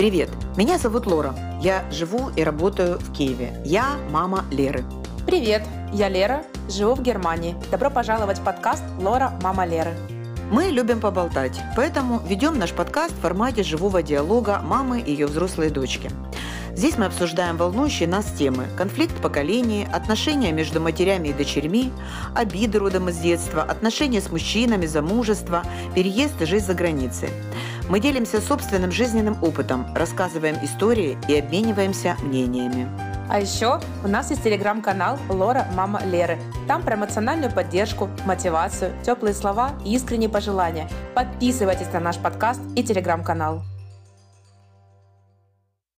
Привет, меня зовут Лора. Я живу и работаю в Киеве. Я мама Леры. Привет, я Лера, живу в Германии. Добро пожаловать в подкаст «Лора, мама Леры». Мы любим поболтать, поэтому ведем наш подкаст в формате живого диалога мамы и ее взрослой дочки. Здесь мы обсуждаем волнующие нас темы – конфликт поколений, отношения между матерями и дочерьми, обиды родом из детства, отношения с мужчинами, замужество, переезд и жизнь за границей. Мы делимся собственным жизненным опытом, рассказываем истории и обмениваемся мнениями. А еще у нас есть телеграм-канал «Лора, мама Леры». Там про эмоциональную поддержку, мотивацию, теплые слова и искренние пожелания. Подписывайтесь на наш подкаст и телеграм-канал.